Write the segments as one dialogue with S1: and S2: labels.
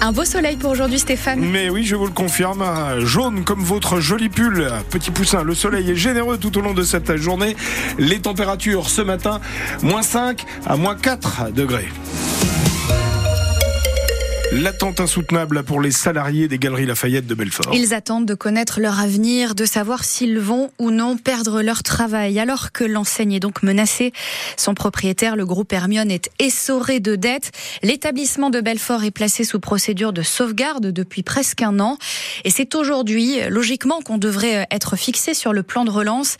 S1: Un beau soleil pour aujourd'hui Stéphane.
S2: Mais oui, je vous le confirme, jaune comme votre joli pull, petit poussin. Le soleil est généreux tout au long de cette journée. Les températures ce matin, moins 5 à moins 4 degrés. L'attente insoutenable pour les salariés des Galeries Lafayette de Belfort.
S1: Ils attendent de connaître leur avenir, de savoir s'ils vont ou non perdre leur travail. Alors que l'enseigne est donc menacée, son propriétaire, le groupe Hermione, est essoré de dettes. L'établissement de Belfort est placé sous procédure de sauvegarde depuis presque un an. Et c'est aujourd'hui, logiquement, qu'on devrait être fixé sur le plan de relance.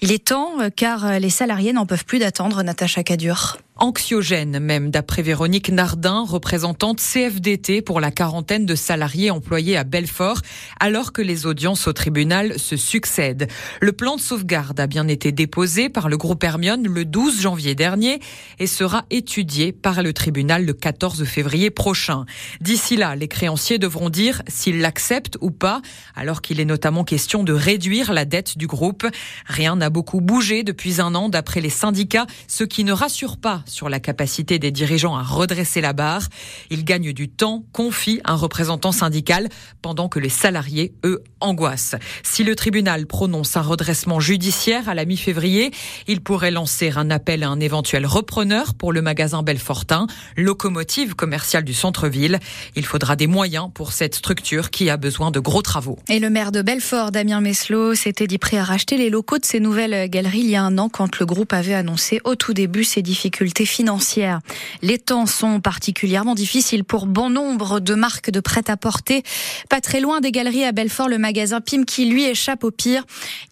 S1: Il est temps, car les salariés n'en peuvent plus d'attendre, Natacha Cadur
S3: anxiogène même, d'après Véronique Nardin, représentante CFDT pour la quarantaine de salariés employés à Belfort, alors que les audiences au tribunal se succèdent. Le plan de sauvegarde a bien été déposé par le groupe Hermione le 12 janvier dernier et sera étudié par le tribunal le 14 février prochain. D'ici là, les créanciers devront dire s'ils l'acceptent ou pas, alors qu'il est notamment question de réduire la dette du groupe. Rien n'a beaucoup bougé depuis un an d'après les syndicats, ce qui ne rassure pas sur la capacité des dirigeants à redresser la barre. Ils gagnent du temps, confie un représentant syndical, pendant que les salariés, eux, angoissent. Si le tribunal prononce un redressement judiciaire à la mi-février, il pourrait lancer un appel à un éventuel repreneur pour le magasin Belfortin, locomotive commerciale du centre-ville. Il faudra des moyens pour cette structure qui a besoin de gros travaux.
S1: Et le maire de Belfort, Damien Meslot, s'était dit prêt à racheter les locaux de ces nouvelles galeries il y a un an quand le groupe avait annoncé au tout début ses difficultés financières. Les temps sont particulièrement difficiles pour bon nombre de marques de prêt-à-porter. Pas très loin des galeries à Belfort, le magasin Pimki lui échappe au pire.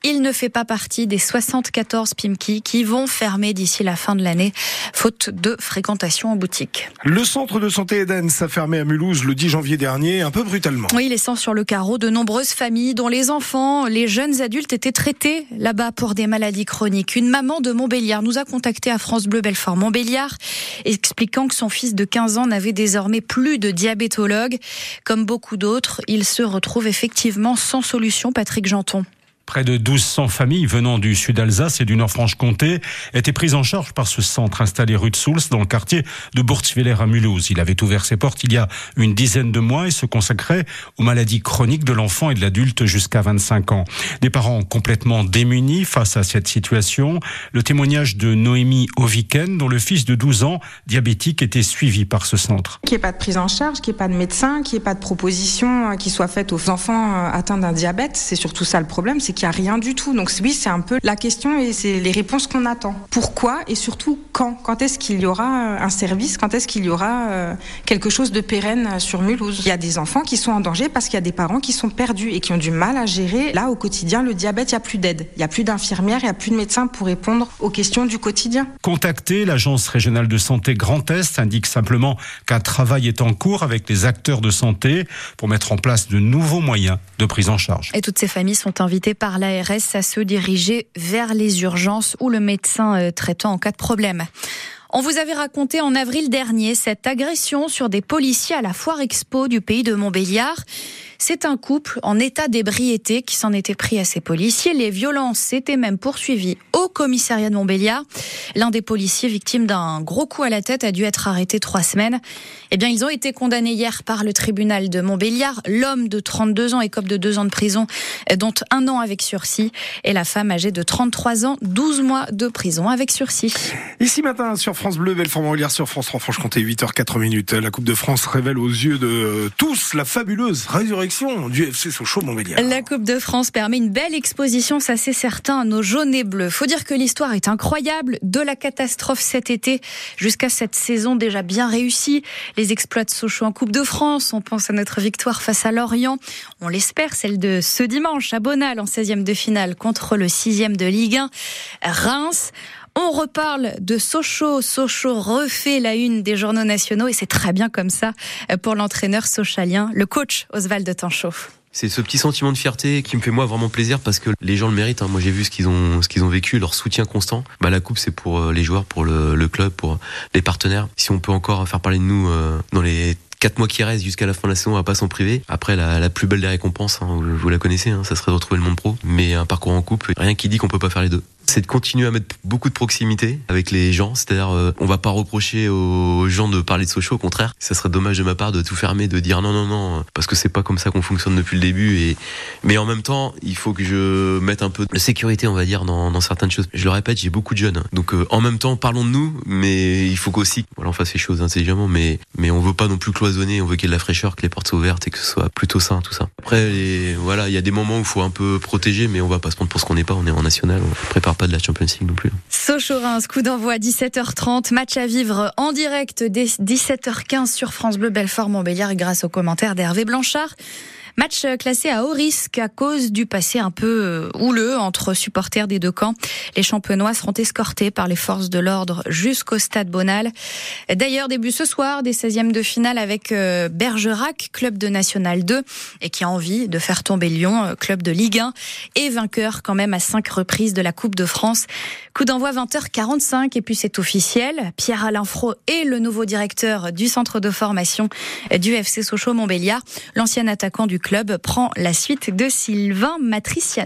S1: Il ne fait pas partie des 74 Pimki qui vont fermer d'ici la fin de l'année, faute de fréquentation en boutique.
S2: Le centre de santé Eden a fermé à Mulhouse le 10 janvier dernier, un peu brutalement.
S1: Oui, laissant sur le carreau de nombreuses familles dont les enfants, les jeunes adultes étaient traités là-bas pour des maladies chroniques. Une maman de Montbéliard nous a contacté à France Bleu Belfort Béliard, expliquant que son fils de 15 ans n'avait désormais plus de diabétologue. Comme beaucoup d'autres, il se retrouve effectivement sans solution, Patrick Janton.
S4: Près de 1200 familles venant du sud Alsace et du Nord-Franche-Comté étaient prises en charge par ce centre installé rue de Souls dans le quartier de Bourtzwiller à Mulhouse. Il avait ouvert ses portes il y a une dizaine de mois et se consacrait aux maladies chroniques de l'enfant et de l'adulte jusqu'à 25 ans. Des parents complètement démunis face à cette situation. Le témoignage de Noémie Oviken, dont le fils de 12 ans, diabétique, était suivi par ce centre.
S5: Qu'il n'y ait pas de prise en charge, qu'il n'y ait pas de médecin, qu'il n'y ait pas de proposition euh, qui soit faite aux enfants euh, atteints d'un diabète. C'est surtout ça le problème, qu'il n'y a rien du tout. Donc oui, c'est un peu la question et c'est les réponses qu'on attend. Pourquoi et surtout quand? Quand est-ce qu'il y aura euh, un service? Quand est-ce qu'il y aura euh, quelque chose de pérenne sur Mulhouse? Il y a des enfants qui sont en danger parce qu'il y a des parents qui sont perdus et qui ont du mal à gérer là au quotidien le diabète. Il n'y a plus d'aide, il n'y a plus d'infirmières, il n'y a plus de médecins pour répondre aux questions du quotidien.
S4: Contacter l'agence régionale de santé Grand Est indique simplement qu'un travail est en cours avec les acteurs de santé pour mettre en place de nouveaux moyens de prise en charge.
S1: Et toutes ces familles sont invitées par l'ARS à se diriger vers les urgences ou le médecin euh, traitant en cas de problème. On vous avait raconté en avril dernier cette agression sur des policiers à la foire expo du pays de Montbéliard. C'est un couple en état d'ébriété qui s'en était pris à ses policiers. Les violences s'étaient même poursuivies au commissariat de Montbéliard. L'un des policiers victime d'un gros coup à la tête a dû être arrêté trois semaines. Eh bien, ils ont été condamnés hier par le tribunal de Montbéliard. L'homme de 32 ans écope de deux ans de prison, dont un an avec sursis, et la femme âgée de 33 ans, 12 mois de prison avec sursis.
S2: Ici matin sur France Bleu, Belfort-Montbéliard sur France 3 Franche-Comté, 8h04 minutes. La Coupe de France révèle aux yeux de tous la fabuleuse résurrection
S1: La Coupe de France permet une belle exposition, ça c'est certain, à nos jaunes et bleus. Faut dire que l'histoire est incroyable, de la catastrophe cet été jusqu'à cette saison déjà bien réussie. Les exploits de Sochaux en Coupe de France, on pense à notre victoire face à Lorient, on l'espère, celle de ce dimanche à Bonal en 16e de finale contre le 6e de Ligue 1, Reims. On reparle de Sochaux. Sochaux refait la une des journaux nationaux et c'est très bien comme ça pour l'entraîneur sochalien, le coach Oswald Tanchot.
S6: C'est ce petit sentiment de fierté qui me fait moi vraiment plaisir parce que les gens le méritent. Hein. Moi j'ai vu ce qu'ils ont, ce qu'ils ont vécu, leur soutien constant. Bah la coupe c'est pour euh, les joueurs, pour le, club, pour les partenaires. Si on peut encore faire parler de nous euh, dans les quatre mois qui restent jusqu'à la fin de la saison, on va pas s'en priver. Après, la, plus belle des récompenses, hein, vous, la connaissez, hein, ça serait de retrouver le monde pro. Mais un parcours en coupe, rien qui dit qu'on peut pas faire les deux. C'est de continuer à mettre beaucoup de proximité avec les gens. C'est-à-dire, euh, on va pas reprocher aux gens de parler de Sochaux, au contraire. Ça serait dommage de ma part de tout fermer, de dire non, non, non, parce que c'est pas comme ça qu'on fonctionne depuis le début. Et mais en même temps, il faut que je mette un peu de sécurité, on va dire, dans, certaines choses. Je le répète, j'ai beaucoup de jeunes, donc euh, en même temps, parlons de nous, mais il faut qu'aussi, voilà, on fasse les choses intelligemment. Mais mais on veut pas non plus cloisonner. On veut qu'il y ait de la fraîcheur, que les portes soient ouvertes et que ce soit plutôt sain, tout ça. Après, voilà, il y a des moments où il faut un peu protéger, mais on va pas se prendre pour ce qu'on n'est pas. On est en national, on prépare pas de la Champions League non plus.
S1: Sochaux-Reims, coup d'envoi 17h30, match à vivre en direct dès 17h15 sur France Bleu Belfort-Montbéliard grâce aux commentaires d'Hervé Blanchard. Match classé à haut risque à cause du passé un peu euh, houleux entre supporters des deux camps. Les champenois seront escortés par les forces de l'ordre jusqu'au stade Bonal. D'ailleurs, début ce soir des 16e de finale avec euh, Bergerac, club de National 2, et qui a envie de faire tomber Lyon, euh, club de Ligue 1, et vainqueur quand même à cinq reprises de la Coupe de France. Coup d'envoi 20h45, et puis c'est officiel. Pierre-Alain Fro est le nouveau directeur du centre de formation du FC Sochaux-Montbéliard. L'ancien attaquant du club prend la suite de Sylvain Matrician.